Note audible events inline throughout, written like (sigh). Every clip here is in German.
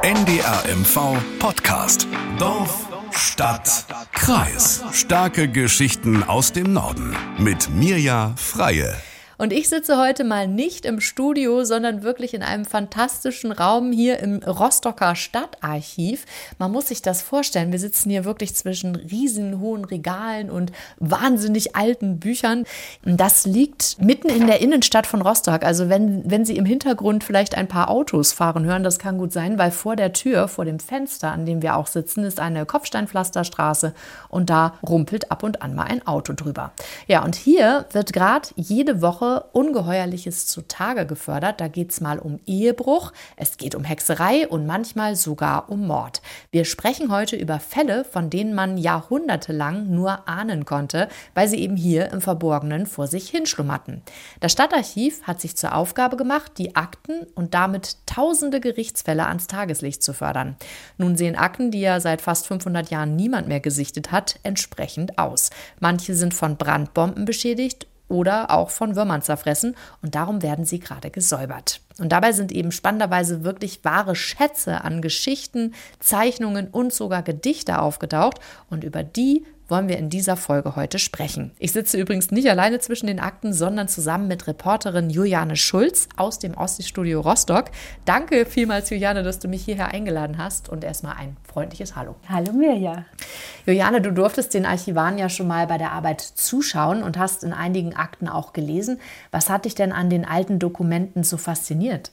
NDR MV Podcast. Dorf, Stadt, Kreis. Starke Geschichten aus dem Norden. Mit Mirja Freie. Und ich sitze heute mal nicht im Studio, sondern wirklich in einem fantastischen Raum hier im Rostocker Stadtarchiv. Man muss sich das vorstellen. Wir sitzen hier wirklich zwischen riesenhohen Regalen und wahnsinnig alten Büchern. Das liegt mitten in der Innenstadt von Rostock. Also wenn, wenn Sie im Hintergrund vielleicht ein paar Autos fahren hören, das kann gut sein, weil vor der Tür, vor dem Fenster, an dem wir auch sitzen, ist eine Kopfsteinpflasterstraße und da rumpelt ab und an mal ein Auto drüber. Ja, und hier wird gerade jede Woche Ungeheuerliches zutage gefördert. Da geht es mal um Ehebruch, es geht um Hexerei und manchmal sogar um Mord. Wir sprechen heute über Fälle, von denen man jahrhundertelang nur ahnen konnte, weil sie eben hier im Verborgenen vor sich hinschlummerten. Das Stadtarchiv hat sich zur Aufgabe gemacht, die Akten und damit tausende Gerichtsfälle ans Tageslicht zu fördern. Nun sehen Akten, die ja seit fast 500 Jahren niemand mehr gesichtet hat, entsprechend aus. Manche sind von Brandbomben beschädigt oder auch von Würmern zerfressen und darum werden sie gerade gesäubert. Und dabei sind eben spannenderweise wirklich wahre Schätze an Geschichten, Zeichnungen und sogar Gedichte aufgetaucht und über die wollen wir in dieser Folge heute sprechen. Ich sitze übrigens nicht alleine zwischen den Akten, sondern zusammen mit Reporterin Juliane Schulz aus dem Ostsee-Studio Rostock. Danke vielmals, Juliane, dass du mich hierher eingeladen hast und erstmal ein freundliches Hallo. Hallo Mirja. Juliane, du durftest den Archivaren ja schon mal bei der Arbeit zuschauen und hast in einigen Akten auch gelesen. Was hat dich denn an den alten Dokumenten so fasziniert?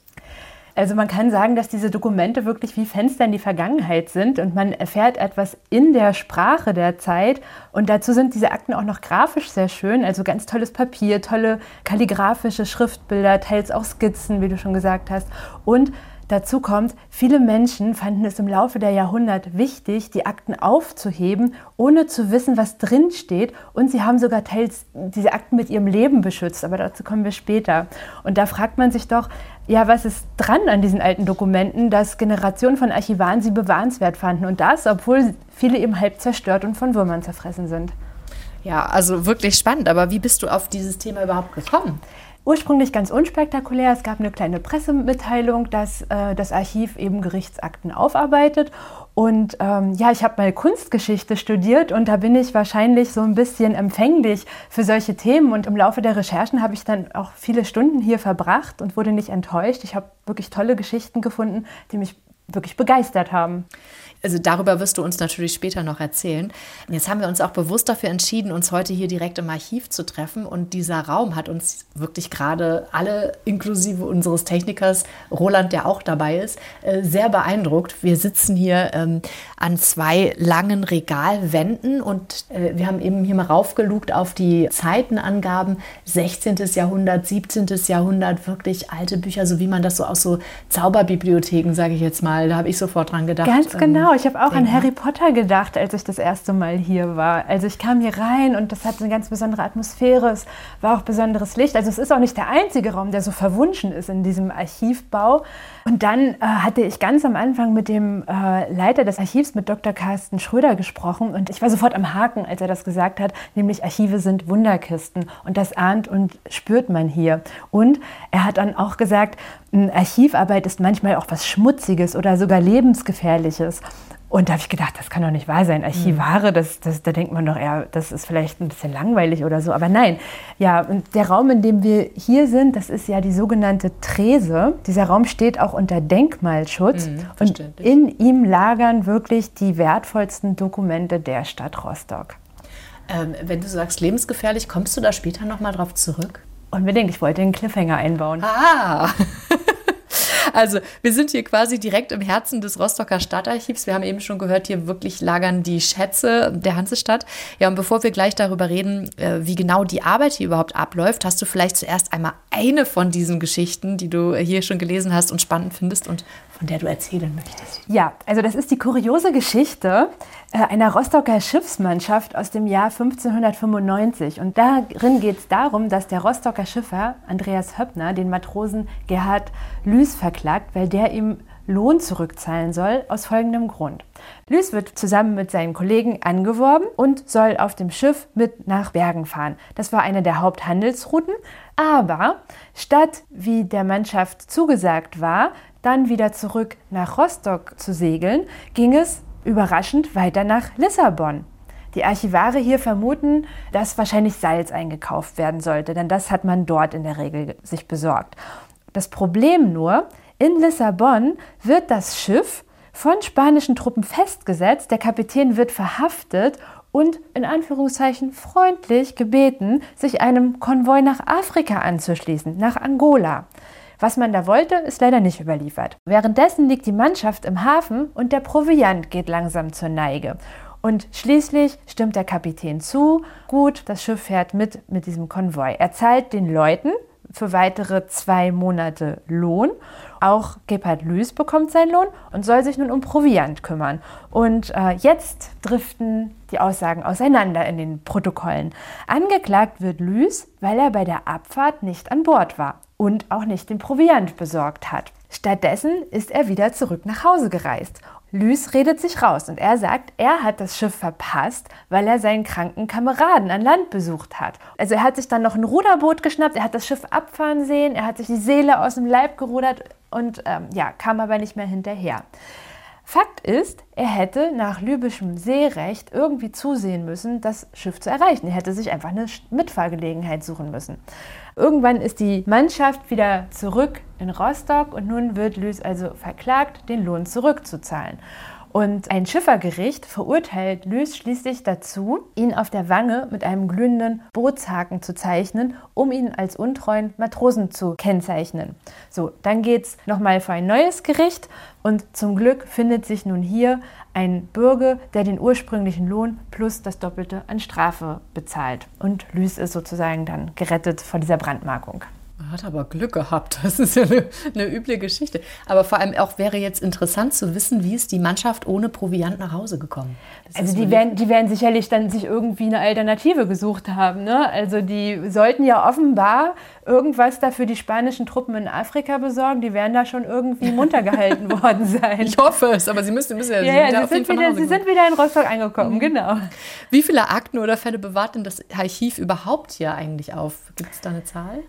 Also man kann sagen, dass diese Dokumente wirklich wie Fenster in die Vergangenheit sind und man erfährt etwas in der Sprache der Zeit. Und dazu sind diese Akten auch noch grafisch sehr schön. Also ganz tolles Papier, tolle kalligraphische Schriftbilder, teils auch Skizzen, wie du schon gesagt hast. Und Dazu kommt, viele Menschen fanden es im Laufe der Jahrhunderte wichtig, die Akten aufzuheben, ohne zu wissen, was drin steht. Und sie haben sogar teils diese Akten mit ihrem Leben beschützt. Aber dazu kommen wir später. Und da fragt man sich doch, ja, was ist dran an diesen alten Dokumenten, dass Generationen von Archivaren sie bewahrenswert fanden. Und das, obwohl viele eben halb zerstört und von Würmern zerfressen sind. Ja, also wirklich spannend. Aber wie bist du auf dieses Thema überhaupt gekommen? Ursprünglich ganz unspektakulär. Es gab eine kleine Pressemitteilung, dass äh, das Archiv eben Gerichtsakten aufarbeitet. Und ähm, ja, ich habe mal Kunstgeschichte studiert und da bin ich wahrscheinlich so ein bisschen empfänglich für solche Themen. Und im Laufe der Recherchen habe ich dann auch viele Stunden hier verbracht und wurde nicht enttäuscht. Ich habe wirklich tolle Geschichten gefunden, die mich wirklich begeistert haben. Also darüber wirst du uns natürlich später noch erzählen. Jetzt haben wir uns auch bewusst dafür entschieden, uns heute hier direkt im Archiv zu treffen. Und dieser Raum hat uns wirklich gerade alle, inklusive unseres Technikers Roland, der auch dabei ist, äh, sehr beeindruckt. Wir sitzen hier ähm, an zwei langen Regalwänden und äh, wir haben eben hier mal raufgelugt auf die Zeitenangaben. 16. Jahrhundert, 17. Jahrhundert, wirklich alte Bücher, so wie man das so aus so Zauberbibliotheken, sage ich jetzt mal, da habe ich sofort dran gedacht. Ganz genau ich habe auch denken. an Harry Potter gedacht, als ich das erste Mal hier war. Also ich kam hier rein und das hat eine ganz besondere Atmosphäre. Es war auch besonderes Licht. Also es ist auch nicht der einzige Raum, der so verwunschen ist in diesem Archivbau. Und dann äh, hatte ich ganz am Anfang mit dem äh, Leiter des Archivs, mit Dr. Carsten Schröder, gesprochen. Und ich war sofort am Haken, als er das gesagt hat, nämlich Archive sind Wunderkisten. Und das ahnt und spürt man hier. Und er hat dann auch gesagt, Archivarbeit ist manchmal auch was Schmutziges oder sogar Lebensgefährliches. Und da habe ich gedacht, das kann doch nicht wahr sein. Archivare, das, das, da denkt man doch eher, das ist vielleicht ein bisschen langweilig oder so. Aber nein, ja, und der Raum, in dem wir hier sind, das ist ja die sogenannte Trese. Dieser Raum steht auch unter Denkmalschutz. Mhm, und in ihm lagern wirklich die wertvollsten Dokumente der Stadt Rostock. Ähm, wenn du sagst lebensgefährlich, kommst du da später nochmal drauf zurück? Unbedingt, ich wollte den Cliffhanger einbauen. Ah! (laughs) Also wir sind hier quasi direkt im Herzen des Rostocker Stadtarchivs. Wir haben eben schon gehört, hier wirklich lagern die Schätze der Hansestadt. Ja, und bevor wir gleich darüber reden, äh, wie genau die Arbeit hier überhaupt abläuft, hast du vielleicht zuerst einmal eine von diesen Geschichten, die du hier schon gelesen hast und spannend findest und von der du erzählen möchtest. Ja, also das ist die kuriose Geschichte äh, einer Rostocker Schiffsmannschaft aus dem Jahr 1595. Und darin geht es darum, dass der Rostocker Schiffer Andreas Höppner den Matrosen Gerhard Lüß verklagt, weil der ihm Lohn zurückzahlen soll, aus folgendem Grund. Lüß wird zusammen mit seinen Kollegen angeworben und soll auf dem Schiff mit nach Bergen fahren. Das war eine der Haupthandelsrouten, aber statt wie der Mannschaft zugesagt war, dann wieder zurück nach Rostock zu segeln, ging es überraschend weiter nach Lissabon. Die Archivare hier vermuten, dass wahrscheinlich Salz eingekauft werden sollte, denn das hat man dort in der Regel sich besorgt. Das Problem nur, in Lissabon wird das Schiff von spanischen Truppen festgesetzt, der Kapitän wird verhaftet und in Anführungszeichen freundlich gebeten, sich einem Konvoi nach Afrika anzuschließen, nach Angola. Was man da wollte, ist leider nicht überliefert. Währenddessen liegt die Mannschaft im Hafen und der Proviant geht langsam zur Neige. Und schließlich stimmt der Kapitän zu. Gut, das Schiff fährt mit mit diesem Konvoi. Er zahlt den Leuten für weitere zwei Monate Lohn. Auch Gebhard Lüß bekommt seinen Lohn und soll sich nun um Proviant kümmern. Und äh, jetzt driften die Aussagen auseinander in den Protokollen. Angeklagt wird Lüß, weil er bei der Abfahrt nicht an Bord war und auch nicht den Proviant besorgt hat. Stattdessen ist er wieder zurück nach Hause gereist Lys redet sich raus und er sagt, er hat das Schiff verpasst, weil er seinen kranken Kameraden an Land besucht hat. Also er hat sich dann noch ein Ruderboot geschnappt, er hat das Schiff abfahren sehen, er hat sich die Seele aus dem Leib gerudert und ähm, ja, kam aber nicht mehr hinterher. Fakt ist, er hätte nach libyschem Seerecht irgendwie zusehen müssen, das Schiff zu erreichen. Er hätte sich einfach eine Mitfahrgelegenheit suchen müssen. Irgendwann ist die Mannschaft wieder zurück in Rostock und nun wird Lüß also verklagt, den Lohn zurückzuzahlen. Und ein Schiffergericht verurteilt Lüß schließlich dazu, ihn auf der Wange mit einem glühenden Bootshaken zu zeichnen, um ihn als untreuen Matrosen zu kennzeichnen. So, dann geht es nochmal vor ein neues Gericht und zum Glück findet sich nun hier ein Bürger, der den ursprünglichen Lohn plus das Doppelte an Strafe bezahlt. Und Lüß ist sozusagen dann gerettet vor dieser Brandmarkung. Man hat aber Glück gehabt. (laughs) Das ist ja eine, eine, üble Geschichte. Aber vor allem auch wäre jetzt interessant zu wissen, wie ist die Mannschaft ohne Proviant nach Hause gekommen. Das also die werden, die werden sicherlich dann sich irgendwie eine Alternative gesucht haben. Ne? Also die sollten ja offenbar irgendwas da für die spanischen Truppen in Afrika besorgen. Die werden da schon irgendwie munter gehalten (laughs) worden sein. Ich hoffe es, aber sie müssen, müssen ja, ja, ja sie, sind wieder, sie sind wieder in Rostock angekommen, mhm. genau. Wie viele Akten oder Fälle bewahrt denn das Archiv überhaupt hier eigentlich auf? Gibt es da eine Zahl?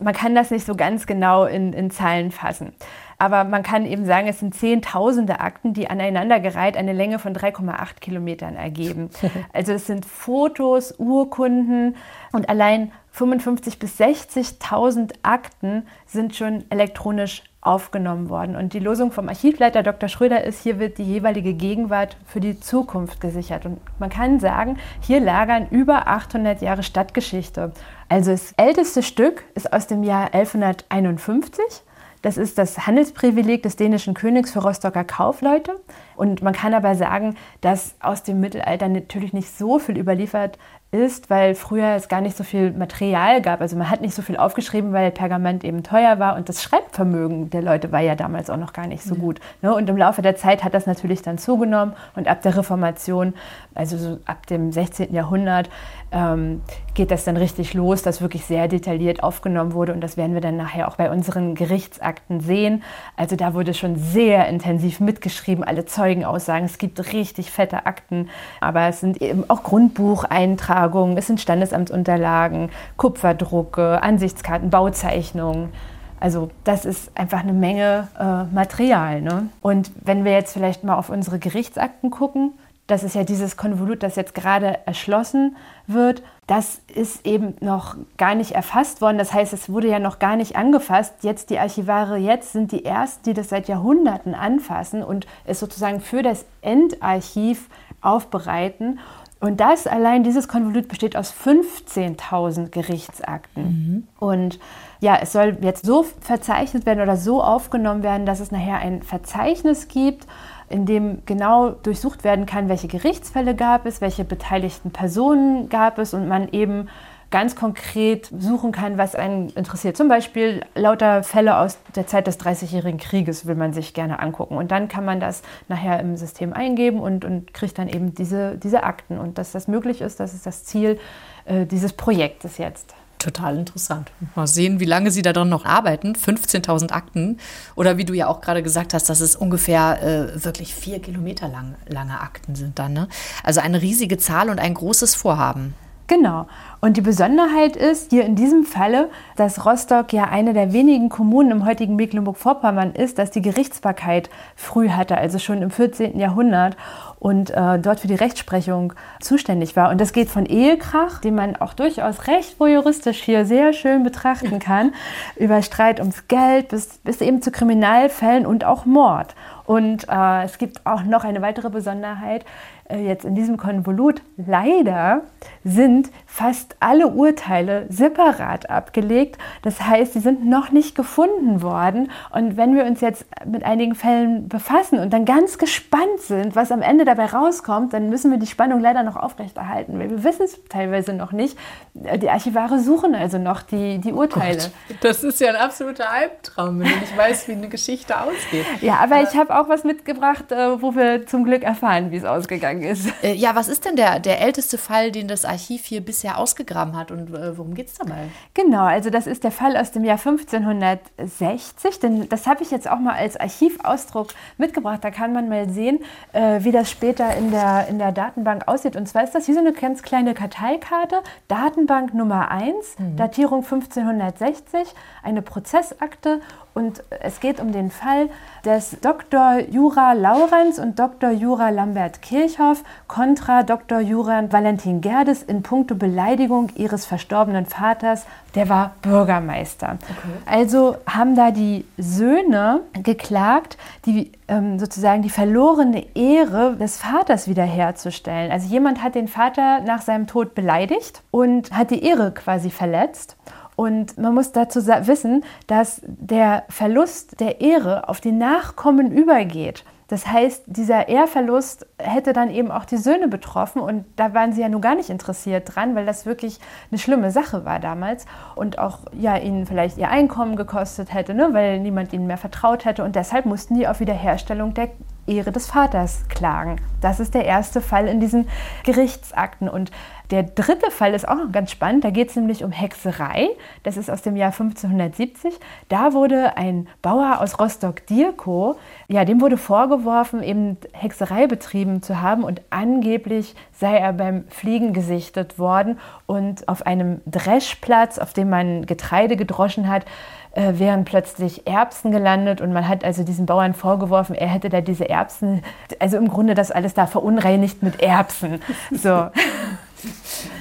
Man kann das nicht so ganz genau in, in Zahlen fassen. Aber man kann eben sagen, es sind zehntausende Akten, die aneinandergereiht eine Länge von 3,8 Kilometern ergeben. (laughs) Also es sind Fotos, Urkunden und allein 55.000 bis 60.000 Akten sind schon elektronisch aufgenommen worden. Und die Losung vom Archivleiter Dr. Schröder ist, hier wird die jeweilige Gegenwart für die Zukunft gesichert. Und man kann sagen, hier lagern über 800 Jahre Stadtgeschichte. Also das älteste Stück ist aus dem Jahr 1151 das ist das Handelsprivileg des dänischen Königs für Rostocker Kaufleute. Und man kann aber sagen, dass aus dem Mittelalter natürlich nicht so viel überliefert ist, weil früher es gar nicht so viel Material gab. Also man hat nicht so viel aufgeschrieben, weil Pergament eben teuer war und das Schreibvermögen der Leute war ja damals auch noch gar nicht so gut. Ne? Und im Laufe der Zeit hat das natürlich dann zugenommen und ab der Reformation, also so ab dem 16. Jahrhundert, ähm, geht das dann richtig los, dass wirklich sehr detailliert aufgenommen wurde und das werden wir dann nachher auch bei unseren Gerichtsakten sehen. Also da wurde schon sehr intensiv mitgeschrieben, alle Zeugenaussagen. Es gibt richtig fette Akten, aber es sind eben auch Grundbucheintragungen Beantragungen, es sind Standesamtsunterlagen, Kupferdrucke, Ansichtskarten, Bauzeichnungen. Also das ist einfach eine Menge äh, Material. Ne? Und wenn wir jetzt vielleicht mal auf unsere Gerichtsakten gucken, das ist ja dieses Konvolut, das jetzt gerade erschlossen wird, das ist eben noch gar nicht erfasst worden. Das heißt, es wurde ja noch gar nicht angefasst. Jetzt die Archivare jetzt sind die ersten, die das seit Jahrhunderten anfassen und es sozusagen für das Endarchiv aufbereiten. Und das allein, dieses Konvolut besteht aus 15.000 Gerichtsakten. Mhm. Und ja, es soll jetzt so verzeichnet werden oder so aufgenommen werden, dass es nachher ein Verzeichnis gibt, in dem genau durchsucht werden kann, welche Gerichtsfälle gab es, welche beteiligten Personen gab es und man eben ganz konkret suchen kann, was einen interessiert. Zum Beispiel lauter Fälle aus der Zeit des Dreißigjährigen Krieges will man sich gerne angucken. Und dann kann man das nachher im System eingeben und, und kriegt dann eben diese, diese Akten. Und dass das möglich ist, das ist das Ziel äh, dieses Projektes jetzt. Total interessant. Mal sehen, wie lange Sie daran noch arbeiten. 15.000 Akten. Oder wie du ja auch gerade gesagt hast, dass es ungefähr äh, wirklich vier Kilometer lang, lange Akten sind dann. Ne? Also eine riesige Zahl und ein großes Vorhaben. Genau. Und die Besonderheit ist hier in diesem Falle, dass Rostock ja eine der wenigen Kommunen im heutigen Mecklenburg-Vorpommern ist, dass die Gerichtsbarkeit früh hatte, also schon im 14. Jahrhundert und äh, dort für die Rechtsprechung zuständig war. Und das geht von Ehekrach, den man auch durchaus recht juristisch hier sehr schön betrachten (laughs) kann, über Streit ums Geld bis, bis eben zu Kriminalfällen und auch Mord. Und äh, es gibt auch noch eine weitere Besonderheit. Äh, jetzt in diesem Konvolut, leider sind fast alle Urteile separat abgelegt. Das heißt, sie sind noch nicht gefunden worden. Und wenn wir uns jetzt mit einigen Fällen befassen und dann ganz gespannt sind, was am Ende dabei rauskommt, dann müssen wir die Spannung leider noch aufrechterhalten, weil wir wissen es teilweise noch nicht. Die Archivare suchen also noch die, die Urteile. Gott, das ist ja ein absoluter Albtraum, wenn du nicht weißt, wie eine Geschichte ausgeht. Ja, aber ich habe auch was mitgebracht, äh, wo wir zum Glück erfahren, wie es ausgegangen gegangen ist. Äh, ja, was ist denn der, der älteste Fall, den das Archiv hier bisher ausgegraben hat und äh, worum geht es dabei? Genau, also das ist der Fall aus dem Jahr 1560, denn das habe ich jetzt auch mal als Archivausdruck mitgebracht. Da kann man mal sehen, äh, wie das später in der, in der Datenbank aussieht. Und zwar ist das wie so eine ganz kleine Karteikarte, Datenbank Nummer 1, mhm. Datierung 1560, eine Prozessakte und es geht um den Fall des Dr. Jura Laurenz und Dr. Jura Lambert Kirchhoff kontra Dr. Jura Valentin Gerdes in puncto Beleidigung ihres verstorbenen Vaters. Der war Bürgermeister. Okay. Also haben da die Söhne geklagt, die ähm, sozusagen die verlorene Ehre des Vaters wiederherzustellen. Also jemand hat den Vater nach seinem Tod beleidigt und hat die Ehre quasi verletzt. Und man muss dazu wissen, dass der Verlust der Ehre auf die Nachkommen übergeht. Das heißt, dieser Ehrverlust hätte dann eben auch die Söhne betroffen und da waren sie ja nun gar nicht interessiert dran, weil das wirklich eine schlimme Sache war damals und auch ja ihnen vielleicht ihr Einkommen gekostet hätte, ne, weil niemand ihnen mehr vertraut hätte und deshalb mussten die auf Wiederherstellung der Ehre des Vaters klagen. Das ist der erste Fall in diesen Gerichtsakten. Und der dritte Fall ist auch noch ganz spannend. Da geht es nämlich um Hexerei. Das ist aus dem Jahr 1570. Da wurde ein Bauer aus Rostock-Dierkow, ja, dem wurde vorgeworfen, eben Hexerei betrieben zu haben und angeblich sei er beim Fliegen gesichtet worden und auf einem Dreschplatz, auf dem man Getreide gedroschen hat, äh, wären plötzlich Erbsen gelandet und man hat also diesen Bauern vorgeworfen, er hätte da diese Erbsen, also im Grunde das alles da verunreinigt mit Erbsen. So. (laughs)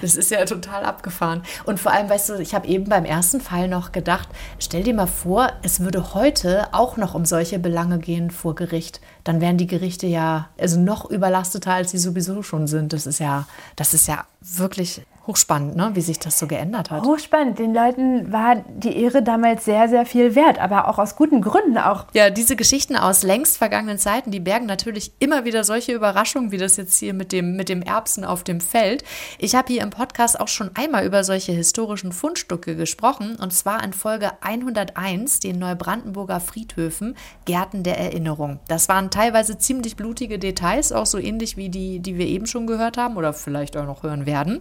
Das ist ja total abgefahren. Und vor allem, weißt du, ich habe eben beim ersten Fall noch gedacht, stell dir mal vor, es würde heute auch noch um solche Belange gehen vor Gericht. Dann wären die Gerichte ja also noch überlasteter, als sie sowieso schon sind. Das ist ja, das ist ja wirklich hochspannend, ne? wie sich das so geändert hat. Hochspannend. Den Leuten war die Ehre damals sehr, sehr viel wert, aber auch aus guten Gründen auch. Ja, diese Geschichten aus längst vergangenen Zeiten, die bergen natürlich immer wieder solche Überraschungen, wie das jetzt hier mit dem, mit dem Erbsen auf dem Feld. Ich habe hier im Podcast auch schon einmal über solche historischen Fundstücke gesprochen, und zwar in Folge 101, den Neubrandenburger Friedhöfen, Gärten der Erinnerung. Das waren teilweise ziemlich blutige Details, auch so ähnlich wie die, die wir eben schon gehört haben oder vielleicht auch noch hören werden.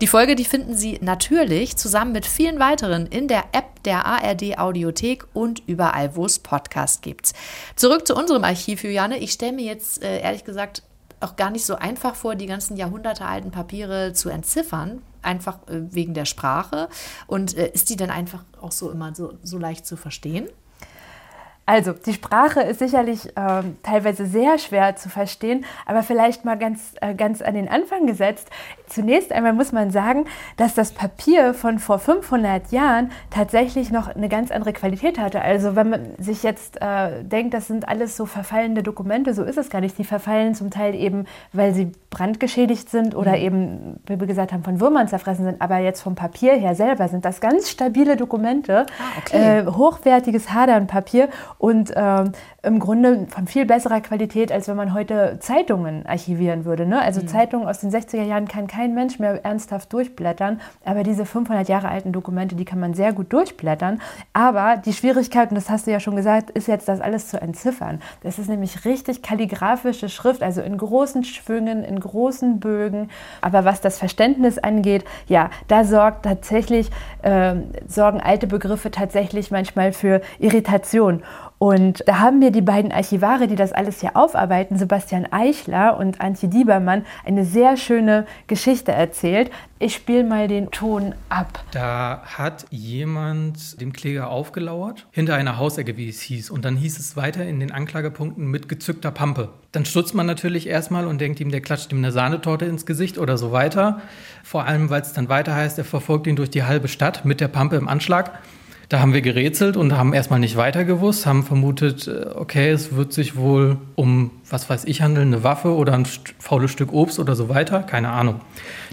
Die die Folge, die finden Sie natürlich zusammen mit vielen weiteren in der App der ARD Audiothek und überall, wo es Podcasts gibt. Zurück zu unserem Archiv, Juliane. Ich stelle mir jetzt äh, ehrlich gesagt auch gar nicht so einfach vor, die ganzen jahrhundertealten Papiere zu entziffern, einfach äh, wegen der Sprache. Und äh, ist die dann einfach auch so immer so, so leicht zu verstehen? Also, die Sprache ist sicherlich äh, teilweise sehr schwer zu verstehen, aber vielleicht mal ganz, äh, ganz an den Anfang gesetzt. Zunächst einmal muss man sagen, dass das Papier von vor 500 Jahren tatsächlich noch eine ganz andere Qualität hatte. Also, wenn man sich jetzt äh, denkt, das sind alles so verfallende Dokumente, so ist es gar nicht. Die verfallen zum Teil eben, weil sie brandgeschädigt sind oder mhm. eben, wie wir gesagt haben, von Würmern zerfressen sind. Aber jetzt vom Papier her selber sind das ganz stabile Dokumente, ah, okay. Äh, hochwertiges Hadernpapier und ähm, im Grunde von viel besserer Qualität, als wenn man heute Zeitungen archivieren würde. Ne? Also mhm. Zeitungen aus den 60er Jahren kann kein Mensch mehr ernsthaft durchblättern, aber diese 500 Jahre alten Dokumente, die kann man sehr gut durchblättern. Aber die Schwierigkeit, und das hast du ja schon gesagt, ist jetzt das alles zu entziffern. Das ist nämlich richtig kalligraphische Schrift, also in großen Schwüngen, in großen Bögen. Aber was das Verständnis angeht, ja, da sorgt tatsächlich, äh, sorgen alte Begriffe tatsächlich manchmal für Irritation. Und da haben mir die beiden Archivare, die das alles hier aufarbeiten, Sebastian Eichler und Antje Diebermann, eine sehr schöne Geschichte erzählt. Ich spiele mal den Ton ab. Da hat jemand dem Kläger aufgelauert, hinter einer Hausecke, wie es hieß. Und dann hieß es weiter in den Anklagepunkten mit gezückter Pampe. Dann stutzt man natürlich erstmal und denkt ihm, der klatscht ihm eine Sahnetorte ins Gesicht oder so weiter. Vor allem, weil es dann weiter heißt, er verfolgt ihn durch die halbe Stadt mit der Pampe im Anschlag. Da haben wir gerätselt und haben erstmal nicht weiter gewusst, haben vermutet, äh, okay, es wird sich wohl um, was weiß ich, handeln, eine Waffe oder ein faules Stück Obst oder so weiter, keine Ahnung.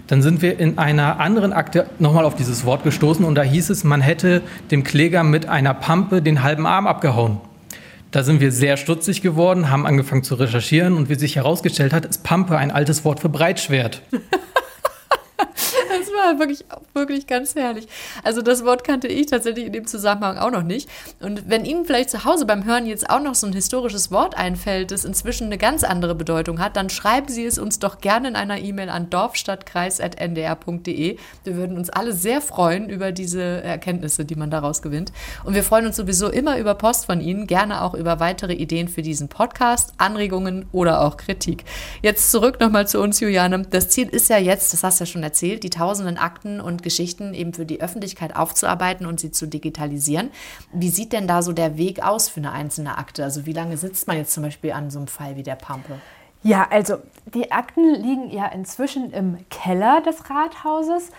Dann sind wir in einer anderen Akte nochmal auf dieses Wort gestoßen und da hieß es, man hätte dem Kläger mit einer Pampe den halben Arm abgehauen. Da sind wir sehr stutzig geworden, haben angefangen zu recherchieren und wie sich herausgestellt hat, ist Pampe ein altes Wort für Breitschwert. (laughs) War (laughs) wirklich, wirklich ganz herrlich. Also das Wort kannte ich tatsächlich in dem Zusammenhang auch noch nicht. Und wenn Ihnen vielleicht zu Hause beim Hören jetzt auch noch so ein historisches Wort einfällt, das inzwischen eine ganz andere Bedeutung hat, dann schreiben Sie es uns doch gerne in einer E-Mail an dorfstadtkreis.ndr.de. Wir würden uns alle sehr freuen über diese Erkenntnisse, die man daraus gewinnt. Und wir freuen uns sowieso immer über Post von Ihnen, gerne auch über weitere Ideen für diesen Podcast, Anregungen oder auch Kritik. Jetzt zurück nochmal zu uns, Juliane. Das Ziel ist ja jetzt, das hast du ja schon erzählt, die tausenden Akten und Geschichten eben für die Öffentlichkeit aufzuarbeiten und sie zu digitalisieren. Wie sieht denn da so der Weg aus für eine einzelne Akte? Also wie lange sitzt man jetzt zum Beispiel an so einem Fall wie der Pampe? Ja, also die Akten liegen ja inzwischen im Keller des Rathauses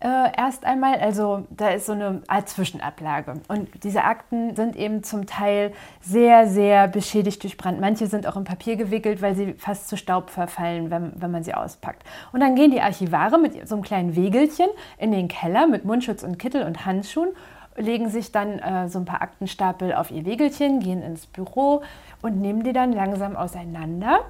äh, erst einmal. Also da ist so eine Art Zwischenablage. Und diese Akten sind eben zum Teil sehr, sehr beschädigt durch Brand. Manche sind auch in Papier gewickelt, weil sie fast zu Staub verfallen, wenn, wenn man sie auspackt. Und dann gehen die Archivare mit so einem kleinen Wegelchen in den Keller mit Mundschutz und Kittel und Handschuhen legen sich dann äh, so ein paar Aktenstapel auf ihr Wegelchen, gehen ins Büro und nehmen die dann langsam auseinander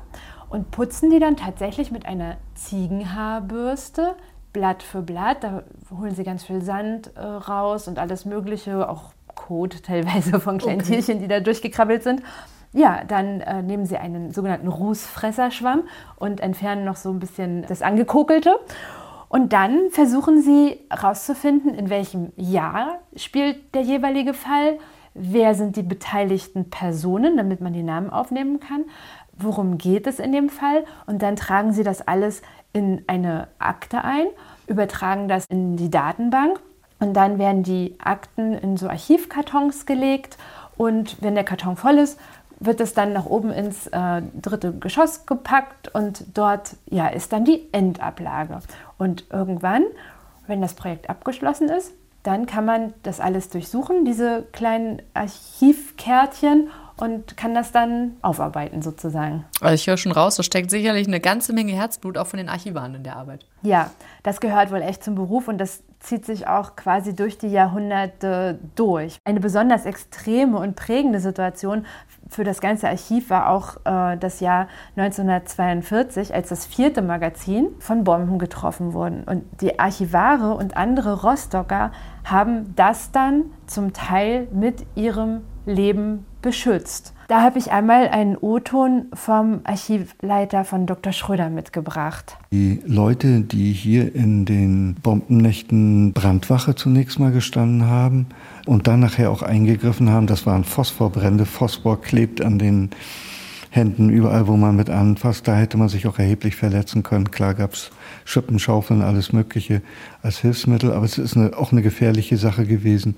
und putzen die dann tatsächlich mit einer Ziegenhaarbürste Blatt für Blatt. Da holen sie ganz viel Sand äh, raus und alles Mögliche, auch Kot (laughs) teilweise von kleinen okay. Tierchen, die da durchgekrabbelt sind. Ja, dann äh, nehmen sie einen sogenannten Rußfresserschwamm und entfernen noch so ein bisschen das Angekokelte. Und dann versuchen sie herauszufinden, in welchem Jahr spielt der jeweilige Fall, wer sind die beteiligten Personen, damit man die Namen aufnehmen kann, worum geht es in dem Fall. Und dann tragen sie das alles in eine Akte ein, übertragen das in die Datenbank und dann werden die Akten in so Archivkartons gelegt und wenn der Karton voll ist, wird es dann nach oben ins äh, dritte Geschoss gepackt und dort ja, ist dann die Endablage. Und irgendwann, wenn das Projekt abgeschlossen ist, dann kann man das alles durchsuchen, diese kleinen Archivkärtchen und kann das dann aufarbeiten sozusagen. Also ich höre schon raus, da steckt sicherlich eine ganze Menge Herzblut auch von den Archivaren in der Arbeit. Ja, das gehört wohl echt zum Beruf und das zieht sich auch quasi durch die Jahrhunderte durch. Eine besonders extreme und prägende Situation für das ganze Archiv war auch äh, das Jahr 1942, als das vierte Magazin von Bomben getroffen wurde. Und die Archivare und andere Rostocker haben das dann zum Teil mit ihrem Leben beschützt. Da habe ich einmal einen O-Ton vom Archivleiter von Dr. Schröder mitgebracht. Die Leute, die hier in den Bombennächten Brandwache zunächst mal gestanden haben und dann nachher auch eingegriffen haben, das waren Phosphorbrände. Phosphor klebt an den Händen, überall, wo man mit anfasst. Da hätte man sich auch erheblich verletzen können. Klar gab es Schippen, Schaufeln, alles Mögliche als Hilfsmittel, aber es ist eine, auch eine gefährliche Sache gewesen.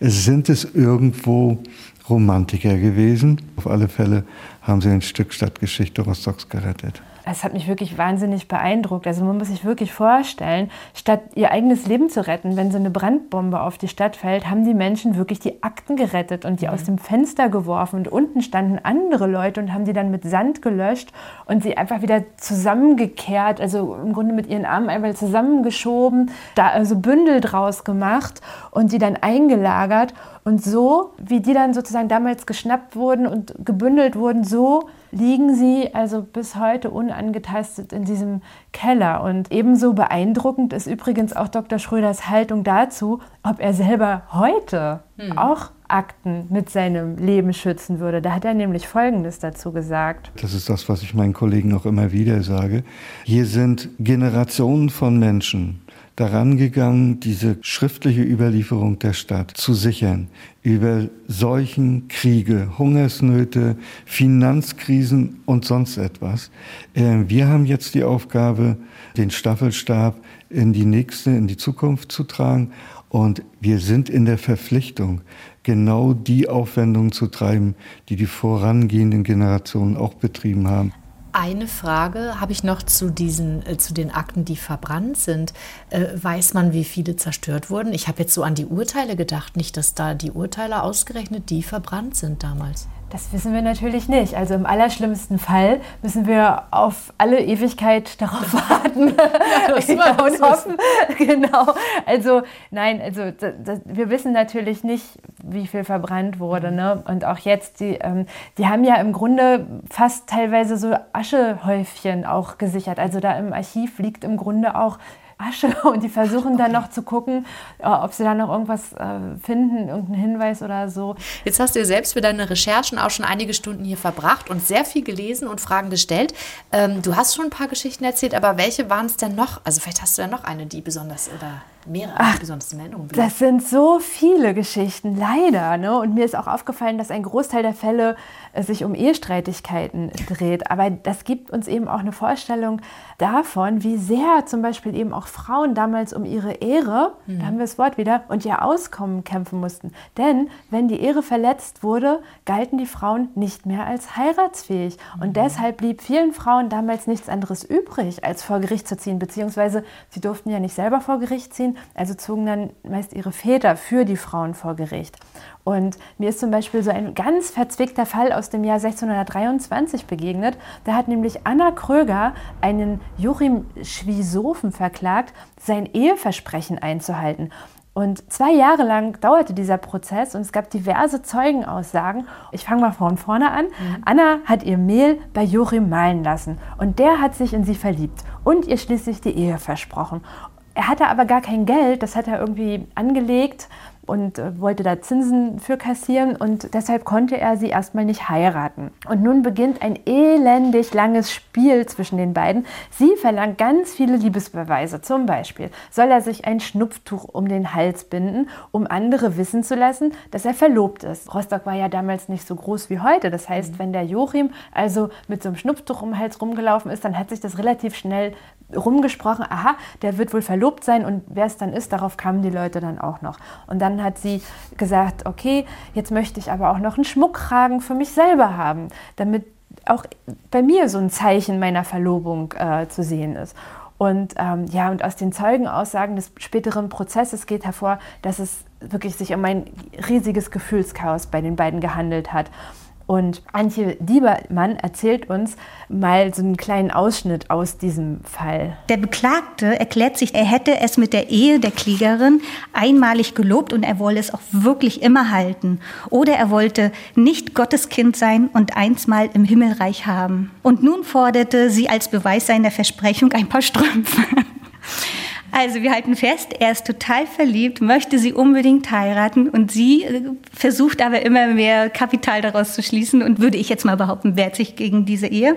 Es sind es irgendwo Romantiker gewesen. Auf alle Fälle haben sie ein Stück Stadtgeschichte Rostocks gerettet. Das hat mich wirklich wahnsinnig beeindruckt. Also man muss sich wirklich vorstellen, statt ihr eigenes Leben zu retten, wenn so eine Brandbombe auf die Stadt fällt, haben die Menschen wirklich die Akten gerettet und die mhm. aus dem Fenster geworfen. Und unten standen andere Leute und haben die dann mit Sand gelöscht und sie einfach wieder zusammengekehrt, also im Grunde mit ihren Armen einfach zusammengeschoben, da also Bündel draus gemacht und die dann eingelagert. Und so, wie die dann sozusagen damals geschnappt wurden und gebündelt wurden, so liegen sie also bis heute unangetastet in diesem Keller. Und ebenso beeindruckend ist übrigens auch Dr. Schröders Haltung dazu, ob er selber heute hm. auch Akten mit seinem Leben schützen würde. Da hat er nämlich Folgendes dazu gesagt. Das ist das, was ich meinen Kollegen auch immer wieder sage. Hier sind Generationen von Menschen, daran gegangen, diese schriftliche Überlieferung der Stadt zu sichern. Über Seuchen, Kriege, Hungersnöte, Finanzkrisen und sonst etwas. Ähm, wir haben jetzt die Aufgabe, den Staffelstab in die nächste, in die Zukunft zu tragen. Und wir sind in der Verpflichtung, genau die Aufwendungen zu treiben, die die vorangehenden Generationen auch betrieben haben. Eine Frage habe ich noch zu diesen, äh, zu den Akten, die verbrannt sind. Äh, weiß man, wie viele zerstört wurden? Ich habe jetzt so an die Urteile gedacht, nicht, dass da die Urteile ausgerechnet die verbrannt sind damals. Das wissen wir natürlich nicht. Also im allerschlimmsten Fall müssen wir auf alle Ewigkeit darauf warten ja, das war, und hoffen. (laughs) Genau. Also nein, also das, das, wir wissen natürlich nicht, wie viel verbrannt wurde. Ne? Und auch jetzt, die, ähm, die haben ja im Grunde fast teilweise so Aschehäufchen auch gesichert. Also da im Archiv liegt im Grunde auch Asche (laughs) und die versuchen dann noch zu gucken, äh, ob sie da noch irgendwas äh, finden, irgendeinen Hinweis oder so. Jetzt hast du ja selbst für deine Recherchen auch schon einige Stunden hier verbracht und sehr viel gelesen und Fragen gestellt. Ähm, du hast schon ein paar Geschichten erzählt, aber welche waren es denn noch? Also vielleicht hast du ja noch eine, die besonders oder mehrere Ach, besonders in Erinnerung bleiben. Das sind so viele Geschichten, leider. Ne? Und mir ist auch aufgefallen, dass ein Großteil der Fälle äh, sich um Ehestreitigkeiten dreht. Aber das gibt uns eben auch eine Vorstellung davon, wie sehr zum Beispiel eben auch Frauen damals um ihre Ehre, mhm. da haben wir das Wort wieder, und ihr Auskommen kämpfen mussten. Denn wenn die Ehre verletzt wurde, galten die Frauen nicht mehr als heiratsfähig. Und mhm. deshalb blieb vielen Frauen damals nichts anderes übrig, als vor Gericht zu ziehen. Beziehungsweise sie durften ja nicht selber vor Gericht ziehen, also zogen dann meist ihre Väter für die Frauen vor Gericht. Und mir ist zum Beispiel so ein ganz verzwickter Fall aus dem Jahr 1623 begegnet. Da hat nämlich Anna Kröger einen Joachim Schwisofen verklagt, sein Eheversprechen einzuhalten. Und zwei Jahre lang dauerte dieser Prozess und es gab diverse Zeugenaussagen. Ich fange mal von vorne an. Mhm. Anna hat ihr Mehl bei Joachim malen lassen und der hat sich in sie verliebt und ihr schließlich die Ehe versprochen. Er hatte aber gar kein Geld, das hat er irgendwie angelegt und äh, wollte da Zinsen für kassieren und deshalb konnte er sie erstmal nicht heiraten. Und nun beginnt ein elendig langes Spiel zwischen den beiden. Sie verlangt ganz viele Liebesbeweise. Zum Beispiel soll er sich ein Schnupftuch um den Hals binden, um andere wissen zu lassen, dass er verlobt ist. Rostock war ja damals nicht so groß wie heute. Das heißt, wenn der Joachim also mit so einem Schnupftuch um den Hals rumgelaufen ist, dann hat sich das relativ schnell rumgesprochen, aha, der wird wohl verlobt sein und wer es dann ist, darauf kamen die Leute dann auch noch. Und dann hat sie gesagt, okay, jetzt möchte ich aber auch noch einen Schmuckkragen für mich selber haben, damit auch bei mir so ein Zeichen meiner Verlobung äh, zu sehen ist. Und ähm, ja, und aus den Zeugenaussagen des späteren Prozesses geht hervor, dass es wirklich sich um ein riesiges Gefühlschaos bei den beiden gehandelt hat. Und Antje Diebermann erzählt uns mal so einen kleinen Ausschnitt aus diesem Fall. Der Beklagte erklärt sich, er hätte es mit der Ehe der Klägerin einmalig gelobt und er wolle es auch wirklich immer halten. Oder er wollte nicht Gottes Kind sein und einsmal im Himmelreich haben. Und nun forderte sie als Beweis seiner Versprechung ein paar Strümpfe. Also wir halten fest, er ist total verliebt, möchte sie unbedingt heiraten und sie äh, versucht aber immer mehr Kapital daraus zu schließen und würde ich jetzt mal behaupten, wehrt sich gegen diese Ehe.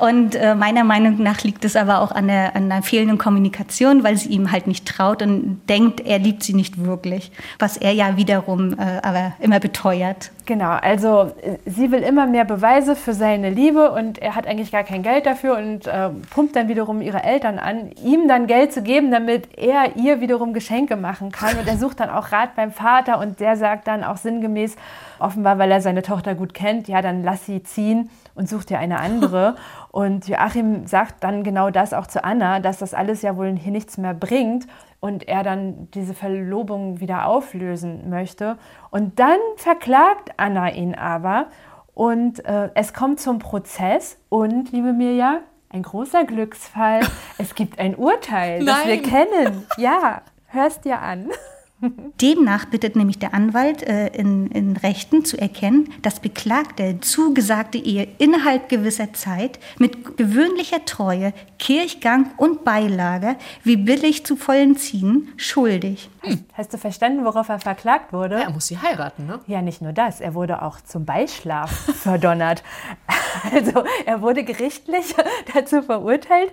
Und äh, meiner Meinung nach liegt es aber auch an der, an der fehlenden Kommunikation, weil sie ihm halt nicht traut und denkt, er liebt sie nicht wirklich, was er ja wiederum äh, aber immer beteuert. Genau, also äh, sie will immer mehr Beweise für seine Liebe und er hat eigentlich gar kein Geld dafür und äh, pumpt dann wiederum ihre Eltern an, ihm dann Geld zu geben, damit er ihr wiederum Geschenke machen kann. Und er sucht dann auch Rat beim Vater und der sagt dann auch sinngemäß, offenbar weil er seine Tochter gut kennt, ja, dann lass sie ziehen und sucht ihr eine andere. (laughs) Und Joachim sagt dann genau das auch zu Anna, dass das alles ja wohl hier nichts mehr bringt und er dann diese Verlobung wieder auflösen möchte. Und dann verklagt Anna ihn aber und äh, es kommt zum Prozess und, liebe Mirja, ein großer Glücksfall. (laughs) Es gibt ein Urteil, das wir kennen. (laughs) Ja, hörst dir an. (laughs) Demnach bittet nämlich der Anwalt äh, in, in, Rechten zu erkennen, dass Beklagte zugesagte Ehe innerhalb gewisser Zeit mit gewöhnlicher Treue, Kirchgang und Beilage wie billig zu vollen ziehen schuldig. Hm. Hast du verstanden, worauf er verklagt wurde? er muss sie heiraten, ne? Ja, nicht nur das. Er wurde auch zum Beischlaf (laughs) verdonnert. Also er wurde gerichtlich (laughs) dazu verurteilt,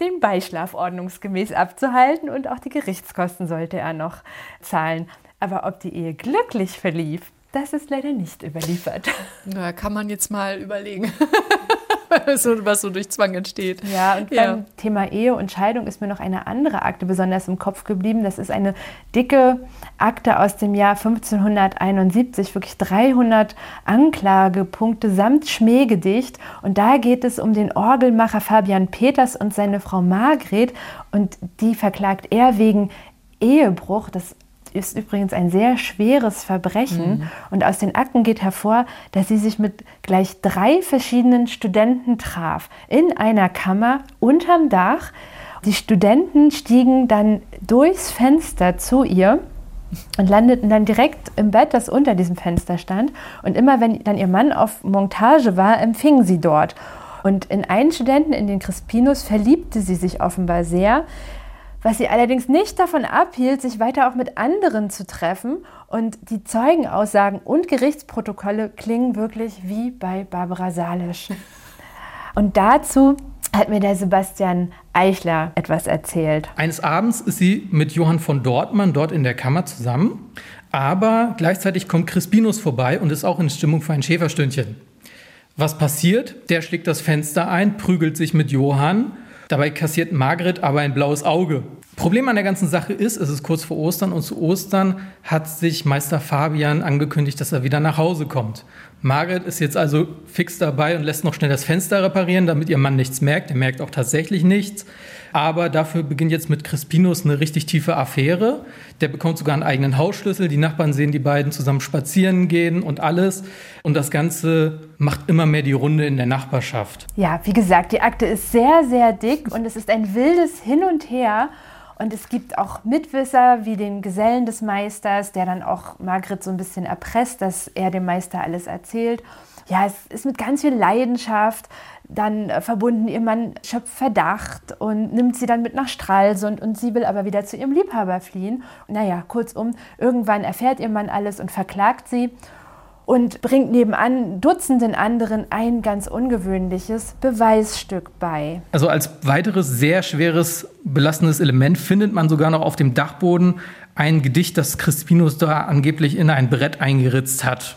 den Beischlaf ordnungsgemäß abzuhalten und auch die Gerichtskosten sollte er noch zahlen. Aber ob die Ehe glücklich verlief, das ist leider nicht überliefert. Na, kann man jetzt mal überlegen. (laughs) (laughs) so, was so durch Zwang entsteht. Ja, und ja. beim Thema Ehe und Scheidung ist mir noch eine andere Akte besonders im Kopf geblieben. Das ist eine dicke Akte aus dem Jahr 1571, wirklich 300 Anklagepunkte samt Schmähgedicht. Und da geht es um den Orgelmacher Fabian Peters und seine Frau Margret. Und die verklagt er wegen Ehebruch. Das ist übrigens ein sehr schweres Verbrechen. Mhm. Und aus den Akten geht hervor, dass sie sich mit gleich drei verschiedenen Studenten traf. In einer Kammer unterm Dach. Die Studenten stiegen dann durchs Fenster zu ihr und landeten dann direkt im Bett, das unter diesem Fenster stand. Und immer wenn dann ihr Mann auf Montage war, empfingen sie dort. Und in einen Studenten, in den Crispinus, verliebte sie sich offenbar sehr was sie allerdings nicht davon abhielt, sich weiter auch mit anderen zu treffen. Und die Zeugenaussagen und Gerichtsprotokolle klingen wirklich wie bei Barbara Salisch. Und dazu hat mir der Sebastian Eichler etwas erzählt. Eines Abends ist sie mit Johann von Dortmann dort in der Kammer zusammen, aber gleichzeitig kommt Crispinus vorbei und ist auch in Stimmung für ein Schäferstündchen. Was passiert? Der schlägt das Fenster ein, prügelt sich mit Johann Dabei kassiert Margret aber ein blaues Auge. Problem an der ganzen Sache ist, es ist kurz vor Ostern und zu Ostern hat sich Meister Fabian angekündigt, dass er wieder nach Hause kommt. Margret ist jetzt also fix dabei und lässt noch schnell das Fenster reparieren, damit ihr Mann nichts merkt. Er merkt auch tatsächlich nichts. Aber dafür beginnt jetzt mit Crispinus eine richtig tiefe Affäre. Der bekommt sogar einen eigenen Hausschlüssel. Die Nachbarn sehen die beiden zusammen spazieren gehen und alles. Und das Ganze macht immer mehr die Runde in der Nachbarschaft. Ja, wie gesagt, die Akte ist sehr, sehr dick und es ist ein wildes Hin und Her. Und es gibt auch Mitwisser wie den Gesellen des Meisters, der dann auch Margret so ein bisschen erpresst, dass er dem Meister alles erzählt. Ja, es ist mit ganz viel Leidenschaft dann äh, verbunden. Ihr Mann schöpft Verdacht und nimmt sie dann mit nach Stralsund und sie will aber wieder zu ihrem Liebhaber fliehen. naja, kurzum, irgendwann erfährt ihr Mann alles und verklagt sie und bringt nebenan Dutzenden anderen ein ganz ungewöhnliches Beweisstück bei. Also als weiteres sehr schweres, belastendes Element findet man sogar noch auf dem Dachboden ein Gedicht, das Crispinus da angeblich in ein Brett eingeritzt hat,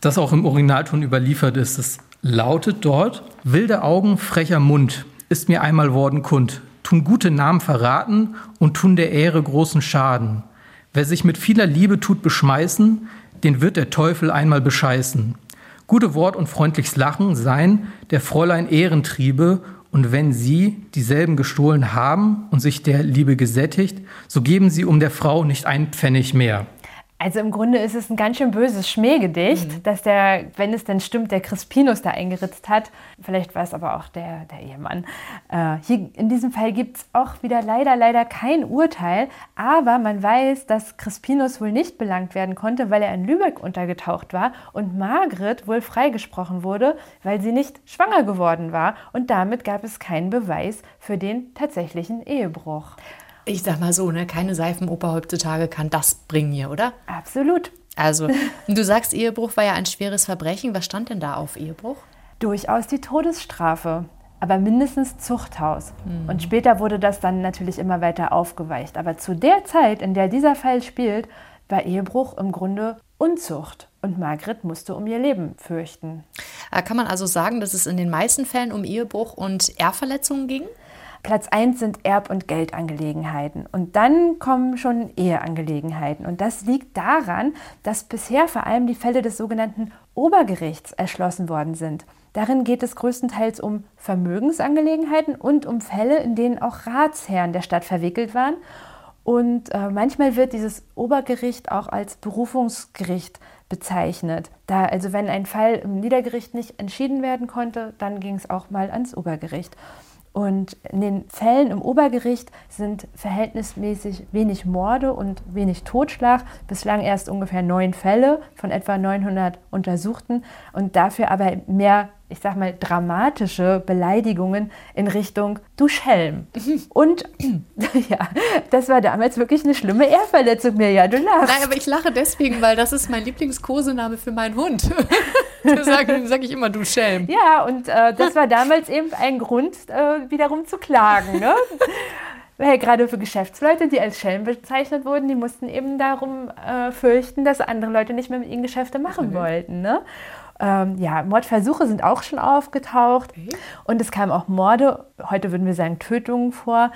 das auch im Originalton überliefert ist. Es lautet dort, wilde Augen, frecher Mund, ist mir einmal worden kund, tun gute Namen verraten und tun der Ehre großen Schaden. Wer sich mit vieler Liebe tut beschmeißen, den wird der Teufel einmal bescheißen. Gute Wort und freundliches Lachen seien der Fräulein Ehrentriebe, und wenn sie dieselben gestohlen haben und sich der Liebe gesättigt, so geben sie um der Frau nicht ein Pfennig mehr. Also im Grunde ist es ein ganz schön böses Schmähgedicht, mhm. dass der, wenn es denn stimmt, der Crispinus da eingeritzt hat. Vielleicht war es aber auch der, der Ehemann. Äh, hier in diesem Fall gibt es auch wieder leider, leider kein Urteil. Aber man weiß, dass Crispinus wohl nicht belangt werden konnte, weil er in Lübeck untergetaucht war und Margret wohl freigesprochen wurde, weil sie nicht schwanger geworden war. Und damit gab es keinen Beweis für den tatsächlichen Ehebruch. Ich sag mal so, ne, keine Seifenoper heutzutage kann das bringen hier, oder? Absolut. Also, (laughs) du sagst, Ehebruch war ja ein schweres Verbrechen. Was stand denn da auf Ehebruch? Durchaus die Todesstrafe, aber mindestens Zuchthaus. Mhm. Und später wurde das dann natürlich immer weiter aufgeweicht. Aber zu der Zeit, in der dieser Fall spielt, war Ehebruch im Grunde Unzucht. Und Margret musste um ihr Leben fürchten. Äh, kann man also sagen, dass es in den meisten Fällen um Ehebruch und Ehrverletzungen ging? Platz 1 sind Erb- und Geldangelegenheiten. Und dann kommen schon Eheangelegenheiten. Und das liegt daran, dass bisher vor allem die Fälle des sogenannten Obergerichts erschlossen worden sind. Darin geht es größtenteils um Vermögensangelegenheiten und um Fälle, in denen auch Ratsherren der Stadt verwickelt waren. Und äh, manchmal wird dieses Obergericht auch als Berufungsgericht bezeichnet. Da, also wenn ein Fall im Niedergericht nicht entschieden werden konnte, dann ging es auch mal ans Obergericht. Und in den Fällen im Obergericht sind verhältnismäßig wenig Morde und wenig Totschlag. Bislang erst ungefähr neun Fälle von etwa 900 Untersuchten und dafür aber mehr ich sag mal, dramatische Beleidigungen in Richtung du Schelm. (laughs) Und (clears throat) ja, das war damals wirklich eine schlimme Ehrverletzung, mir ja, du lachst. Nein, aber ich lache deswegen, weil das ist mein Lieblingskosename für meinen Hund. (laughs) (laughs) da sage sag ich immer, du Schelm. Ja, und äh, das war damals eben ein Grund, äh, wiederum zu klagen. Ne? (laughs) Weil gerade für Geschäftsleute, die als Schelm bezeichnet wurden, die mussten eben darum äh, fürchten, dass andere Leute nicht mehr mit ihnen Geschäfte machen okay. wollten. Ne? Ähm, ja, Mordversuche sind auch schon aufgetaucht okay. und es kamen auch Morde, heute würden wir sagen Tötungen vor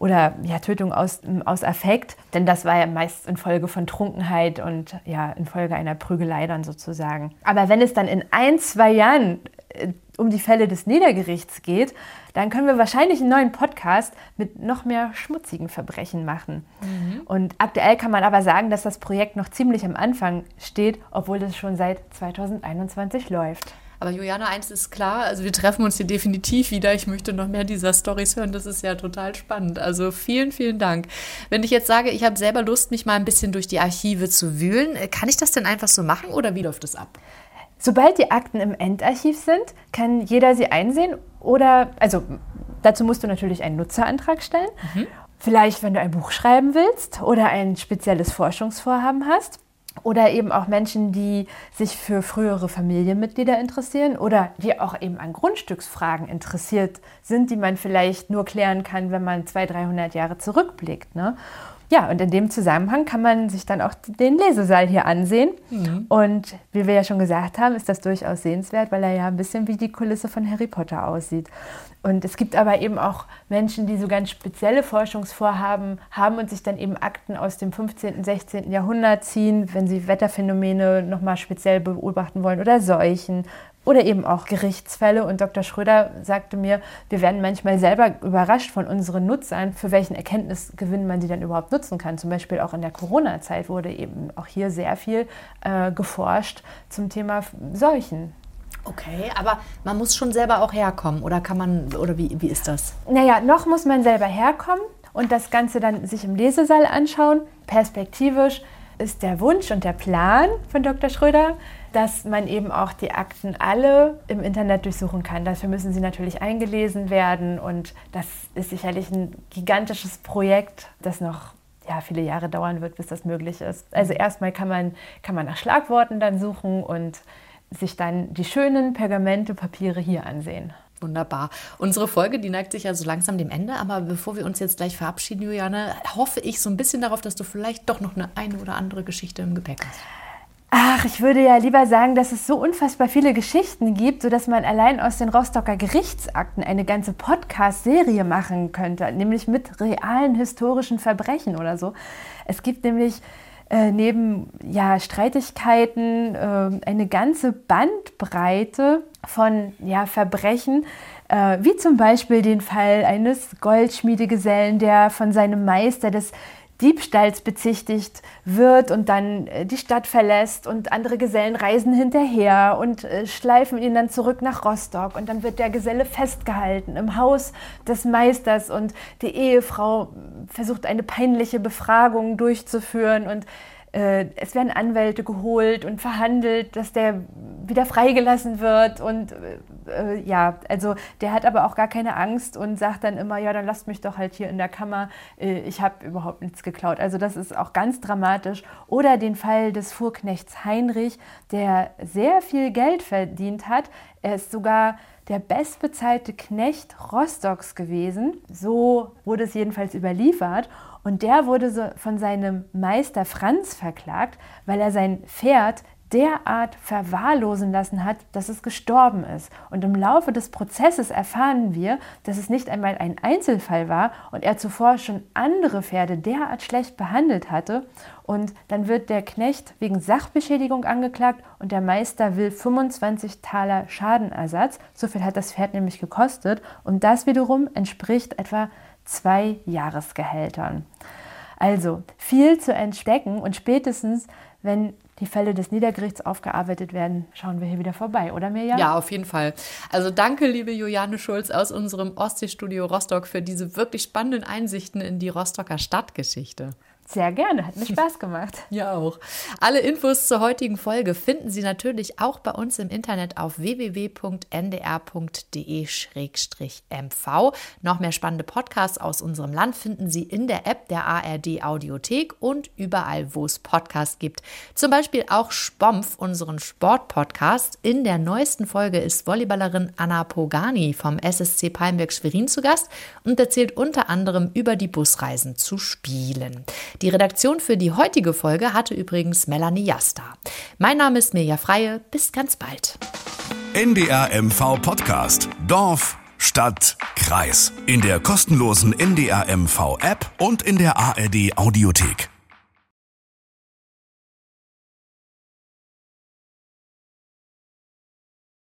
oder ja, Tötung aus, aus Affekt, denn das war ja meist infolge von Trunkenheit und ja, infolge einer Prügelei dann sozusagen. Aber wenn es dann in ein, zwei Jahren äh, um die Fälle des Niedergerichts geht, dann können wir wahrscheinlich einen neuen Podcast mit noch mehr schmutzigen Verbrechen machen. Mhm. Und aktuell kann man aber sagen, dass das Projekt noch ziemlich am Anfang steht, obwohl es schon seit 2021 läuft. Aber Juliana, eins ist klar, also wir treffen uns hier definitiv wieder. Ich möchte noch mehr dieser Stories hören. Das ist ja total spannend. Also vielen, vielen Dank. Wenn ich jetzt sage, ich habe selber Lust, mich mal ein bisschen durch die Archive zu wühlen, kann ich das denn einfach so machen oder wie läuft das ab? Sobald die Akten im Endarchiv sind, kann jeder sie einsehen oder, also dazu musst du natürlich einen Nutzerantrag stellen. Mhm. Vielleicht, wenn du ein Buch schreiben willst oder ein spezielles Forschungsvorhaben hast. Oder eben auch Menschen, die sich für frühere Familienmitglieder interessieren oder die auch eben an Grundstücksfragen interessiert sind, die man vielleicht nur klären kann, wenn man 200, 300 Jahre zurückblickt. Ne? Ja, und in dem Zusammenhang kann man sich dann auch den Lesesaal hier ansehen. Mhm. Und wie wir ja schon gesagt haben, ist das durchaus sehenswert, weil er ja ein bisschen wie die Kulisse von Harry Potter aussieht. Und es gibt aber eben auch Menschen, die so ganz spezielle Forschungsvorhaben haben und sich dann eben Akten aus dem 15., 16. Jahrhundert ziehen, wenn sie Wetterphänomene nochmal speziell beobachten wollen oder Seuchen oder eben auch Gerichtsfälle. Und Dr. Schröder sagte mir, wir werden manchmal selber überrascht von unseren Nutzern, für welchen Erkenntnisgewinn man sie dann überhaupt nutzen kann. Zum Beispiel auch in der Corona-Zeit wurde eben auch hier sehr viel äh, geforscht zum Thema Seuchen. Okay, aber man muss schon selber auch herkommen oder kann man, oder wie, wie ist das? Naja, noch muss man selber herkommen und das Ganze dann sich im Lesesaal anschauen. Perspektivisch ist der Wunsch und der Plan von Dr. Schröder, dass man eben auch die Akten alle im Internet durchsuchen kann. Dafür müssen sie natürlich eingelesen werden und das ist sicherlich ein gigantisches Projekt, das noch ja, viele Jahre dauern wird, bis das möglich ist. Also erstmal kann man, kann man nach Schlagworten dann suchen und sich dann die schönen Pergamente-Papiere hier ansehen. Wunderbar. Unsere Folge, die neigt sich ja so langsam dem Ende, aber bevor wir uns jetzt gleich verabschieden, Juliane, hoffe ich so ein bisschen darauf, dass du vielleicht doch noch eine eine oder andere Geschichte im Gepäck hast. Ach, ich würde ja lieber sagen, dass es so unfassbar viele Geschichten gibt, sodass man allein aus den Rostocker Gerichtsakten eine ganze Podcast-Serie machen könnte, nämlich mit realen historischen Verbrechen oder so. Es gibt nämlich äh, neben ja, Streitigkeiten äh, eine ganze Bandbreite von ja, Verbrechen, äh, wie zum Beispiel den Fall eines Goldschmiedegesellen, der von seinem Meister des Diebstahls bezichtigt wird und dann äh, die Stadt verlässt und andere Gesellen reisen hinterher und äh, schleifen ihn dann zurück nach Rostock und dann wird der Geselle festgehalten im Haus des Meisters und die Ehefrau versucht eine peinliche Befragung durchzuführen und äh, es werden Anwälte geholt und verhandelt, dass der wieder freigelassen wird. Und äh, ja, also der hat aber auch gar keine Angst und sagt dann immer, ja, dann lasst mich doch halt hier in der Kammer, äh, ich habe überhaupt nichts geklaut. Also das ist auch ganz dramatisch. Oder den Fall des Fuhrknechts Heinrich, der sehr viel Geld verdient hat. Er ist sogar der bestbezahlte Knecht Rostocks gewesen. So wurde es jedenfalls überliefert. Und der wurde so von seinem Meister Franz verklagt, weil er sein Pferd derart verwahrlosen lassen hat, dass es gestorben ist. Und im Laufe des Prozesses erfahren wir, dass es nicht einmal ein Einzelfall war und er zuvor schon andere Pferde derart schlecht behandelt hatte. Und dann wird der Knecht wegen Sachbeschädigung angeklagt und der Meister will 25 Taler Schadenersatz. So viel hat das Pferd nämlich gekostet. Und das wiederum entspricht etwa zwei Jahresgehältern. Also viel zu entdecken und spätestens, wenn die Fälle des Niedergerichts aufgearbeitet werden, schauen wir hier wieder vorbei, oder Mirja? Ja, auf jeden Fall. Also danke, liebe Juliane Schulz aus unserem Ostseestudio Rostock für diese wirklich spannenden Einsichten in die Rostocker Stadtgeschichte. Sehr gerne, hat mir Spaß gemacht. (laughs) Ja auch. Alle Infos zur heutigen Folge finden Sie natürlich auch bei uns im Internet auf www.ndr.de-mv. Noch mehr spannende Podcasts aus unserem Land finden Sie in der App der ARD Audiothek und überall, wo es Podcasts gibt. Zum Beispiel auch Spompf, unseren Sportpodcast. In der neuesten Folge ist Volleyballerin Anna Pogani vom SSC Palmberg Schwerin zu Gast und erzählt unter anderem über die Busreisen zu Spielen. Die Redaktion für die heutige Folge hatte übrigens Melanie Jasta. Mein Name ist Mirja Freie. Bis ganz bald. NDR MV Podcast. Dorf, Stadt, Kreis. In der kostenlosen NDR MV App und in der ARD Audiothek.